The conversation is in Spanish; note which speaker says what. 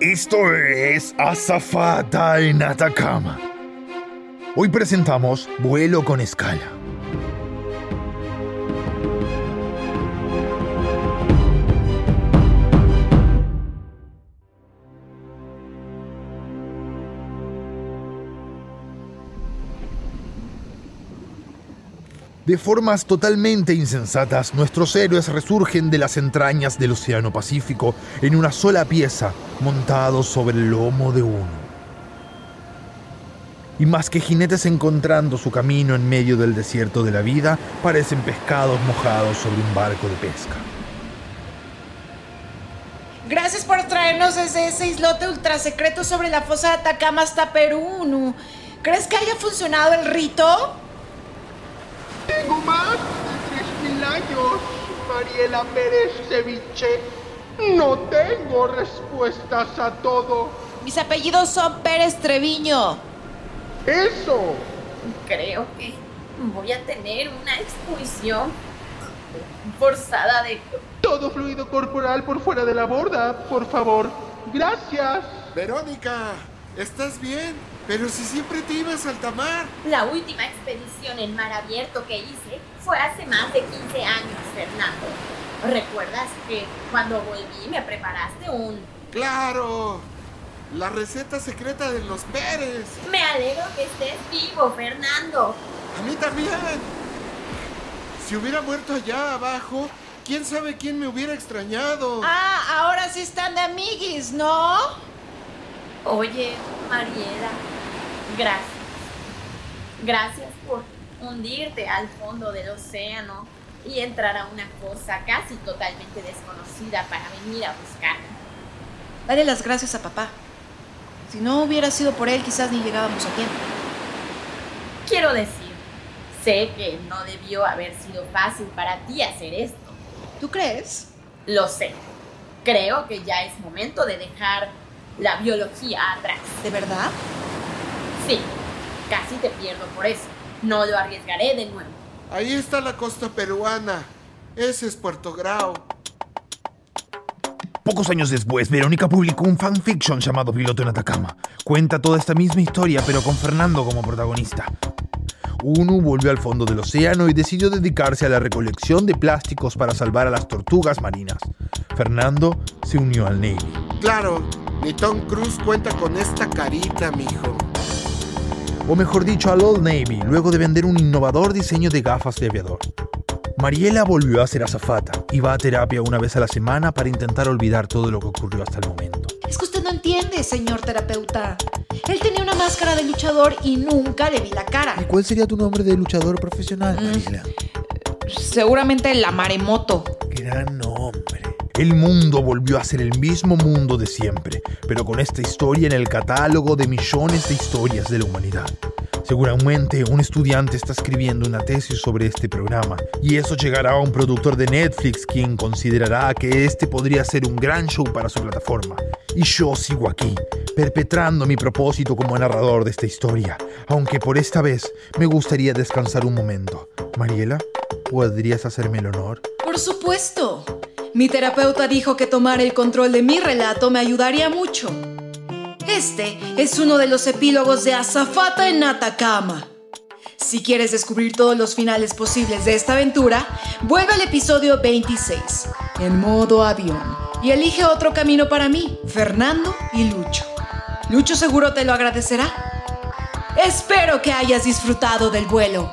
Speaker 1: Esto es Azafata en Atacama. Hoy presentamos Vuelo con escala. De formas totalmente insensatas, nuestros héroes resurgen de las entrañas del Océano Pacífico en una sola pieza, montados sobre el lomo de uno. Y más que jinetes encontrando su camino en medio del desierto de la vida, parecen pescados mojados sobre un barco de pesca.
Speaker 2: Gracias por traernos desde ese islote ultra secreto sobre la fosa de Atacama hasta Perú. ¿Crees que haya funcionado el rito?
Speaker 3: Tengo más de 3.000 años, Mariela Pérez Ceviche. No tengo respuestas a todo.
Speaker 2: Mis apellidos son Pérez Treviño.
Speaker 3: Eso.
Speaker 4: Creo que voy a tener una expulsión forzada de...
Speaker 3: Todo fluido corporal por fuera de la borda, por favor. Gracias.
Speaker 5: Verónica, ¿estás bien? Pero si siempre te ibas al tamar.
Speaker 4: La última expedición en mar abierto que hice fue hace más de 15 años, Fernando. ¿Recuerdas que cuando volví me preparaste un...
Speaker 5: Claro. La receta secreta de los Pérez.
Speaker 4: Me alegro que estés vivo, Fernando.
Speaker 5: A mí también. Si hubiera muerto allá abajo, quién sabe quién me hubiera extrañado.
Speaker 2: Ah, ahora sí están de amiguis, ¿no?
Speaker 4: Oye, Mariela, gracias. Gracias por hundirte al fondo del océano y entrar a una cosa casi totalmente desconocida para venir a buscarme.
Speaker 2: Dale las gracias a papá. Si no hubiera sido por él, quizás ni llegábamos a tiempo.
Speaker 4: Quiero decir, sé que no debió haber sido fácil para ti hacer esto.
Speaker 2: ¿Tú crees?
Speaker 4: Lo sé. Creo que ya es momento de dejar la biología atrás.
Speaker 2: ¿De verdad?
Speaker 4: Sí, casi te pierdo por eso. No lo arriesgaré de nuevo.
Speaker 5: Ahí está la costa peruana. Ese es Puerto Grau.
Speaker 1: Pocos años después, Verónica publicó un fanfiction llamado Piloto en Atacama. Cuenta toda esta misma historia, pero con Fernando como protagonista. Uno volvió al fondo del océano y decidió dedicarse a la recolección de plásticos para salvar a las tortugas marinas. Fernando se unió al Navy.
Speaker 5: Claro, ni Tom Cruise cuenta con esta carita, mijo.
Speaker 1: O mejor dicho, al Old Navy, luego de vender un innovador diseño de gafas de aviador. Mariela volvió a ser azafata y va a terapia una vez a la semana para intentar olvidar todo lo que ocurrió hasta el momento.
Speaker 2: Es que usted no entiende, señor terapeuta. Él tenía una máscara de luchador y nunca le vi la cara.
Speaker 1: ¿Y cuál sería tu nombre de luchador profesional, Mariela?
Speaker 2: Seguramente la maremoto.
Speaker 1: Gran nombre. El mundo volvió a ser el mismo mundo de siempre, pero con esta historia en el catálogo de millones de historias de la humanidad. Seguramente un estudiante está escribiendo una tesis sobre este programa y eso llegará a un productor de Netflix quien considerará que este podría ser un gran show para su plataforma. Y yo sigo aquí, perpetrando mi propósito como narrador de esta historia, aunque por esta vez me gustaría descansar un momento. Mariela, ¿podrías hacerme el honor?
Speaker 2: Por supuesto. Mi terapeuta dijo que tomar el control de mi relato me ayudaría mucho. Este es uno de los epílogos de Azafata en Atacama. Si quieres descubrir todos los finales posibles de esta aventura, vuelve al episodio 26, en modo avión, y elige otro camino para mí, Fernando y Lucho. Lucho seguro te lo agradecerá. Espero que hayas disfrutado del vuelo.